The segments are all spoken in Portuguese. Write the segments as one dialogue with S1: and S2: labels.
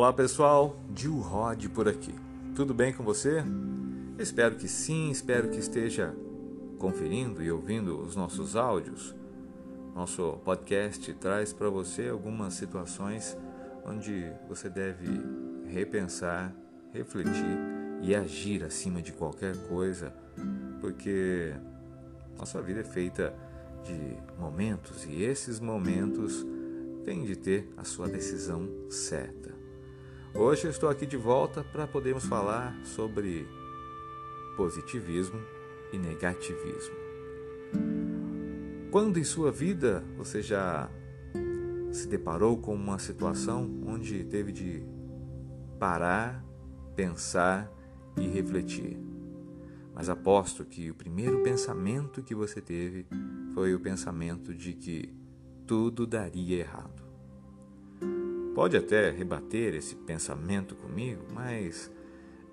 S1: Olá pessoal, Gil Rod por aqui. Tudo bem com você? Espero que sim, espero que esteja conferindo e ouvindo os nossos áudios. Nosso podcast traz para você algumas situações onde você deve repensar, refletir e agir acima de qualquer coisa, porque nossa vida é feita de momentos e esses momentos têm de ter a sua decisão certa. Hoje eu estou aqui de volta para podermos falar sobre positivismo e negativismo. Quando em sua vida você já se deparou com uma situação onde teve de parar, pensar e refletir? Mas aposto que o primeiro pensamento que você teve foi o pensamento de que tudo daria errado. Pode até rebater esse pensamento comigo, mas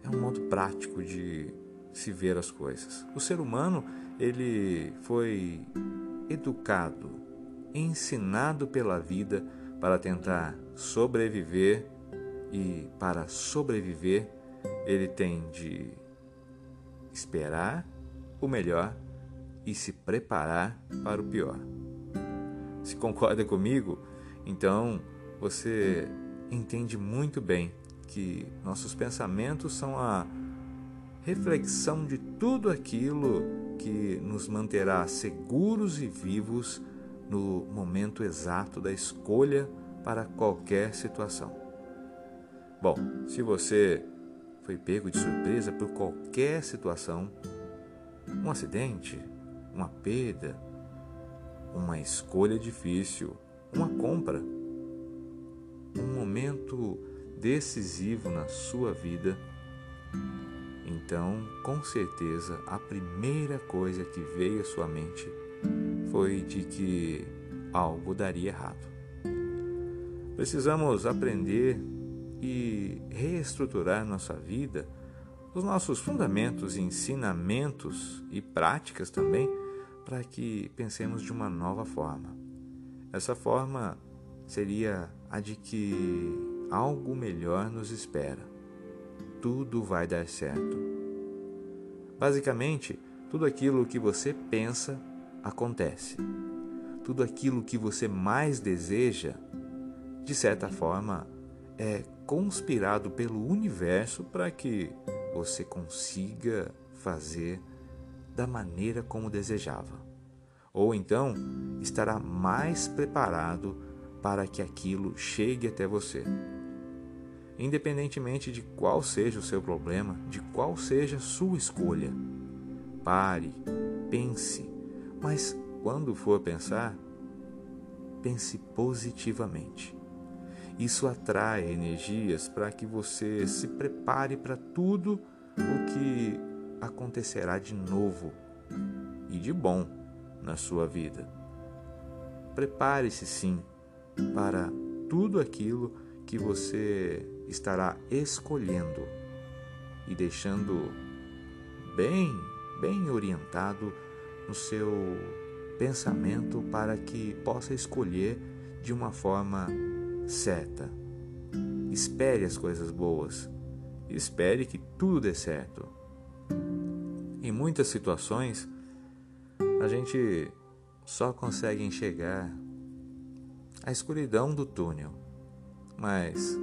S1: é um modo prático de se ver as coisas. O ser humano, ele foi educado, ensinado pela vida para tentar sobreviver e para sobreviver, ele tem de esperar o melhor e se preparar para o pior. Se concorda comigo, então você entende muito bem que nossos pensamentos são a reflexão de tudo aquilo que nos manterá seguros e vivos no momento exato da escolha para qualquer situação. Bom, se você foi pego de surpresa por qualquer situação, um acidente, uma perda, uma escolha difícil, uma compra, um momento decisivo na sua vida, então com certeza a primeira coisa que veio à sua mente foi de que algo daria errado. Precisamos aprender e reestruturar nossa vida, os nossos fundamentos, ensinamentos e práticas também, para que pensemos de uma nova forma. Essa forma seria a de que algo melhor nos espera. Tudo vai dar certo. Basicamente, tudo aquilo que você pensa acontece. Tudo aquilo que você mais deseja, de certa forma, é conspirado pelo universo para que você consiga fazer da maneira como desejava. Ou então estará mais preparado para que aquilo chegue até você. Independentemente de qual seja o seu problema, de qual seja a sua escolha, pare, pense, mas quando for pensar, pense positivamente. Isso atrai energias para que você se prepare para tudo o que acontecerá de novo e de bom na sua vida. Prepare-se sim para tudo aquilo que você estará escolhendo e deixando bem, bem orientado no seu pensamento para que possa escolher de uma forma certa. Espere as coisas boas. Espere que tudo dê certo. Em muitas situações, a gente só consegue enxergar a escuridão do túnel. Mas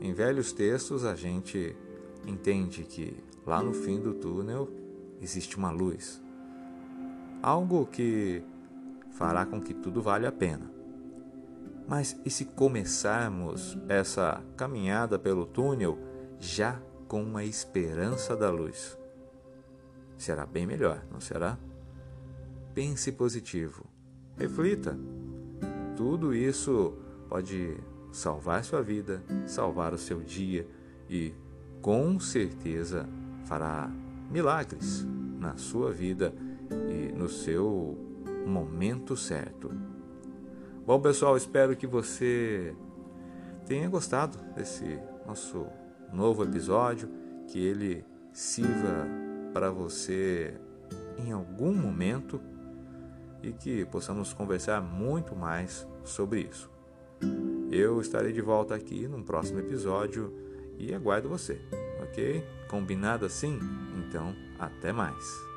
S1: em velhos textos a gente entende que lá no fim do túnel existe uma luz. Algo que fará com que tudo valha a pena. Mas e se começarmos essa caminhada pelo túnel já com uma esperança da luz? Será bem melhor, não será? Pense positivo. Reflita tudo isso pode salvar sua vida, salvar o seu dia e com certeza fará milagres na sua vida e no seu momento certo. Bom, pessoal, espero que você tenha gostado desse nosso novo episódio, que ele sirva para você em algum momento e que possamos conversar muito mais sobre isso. Eu estarei de volta aqui num próximo episódio e aguardo você, ok? Combinado assim? Então, até mais.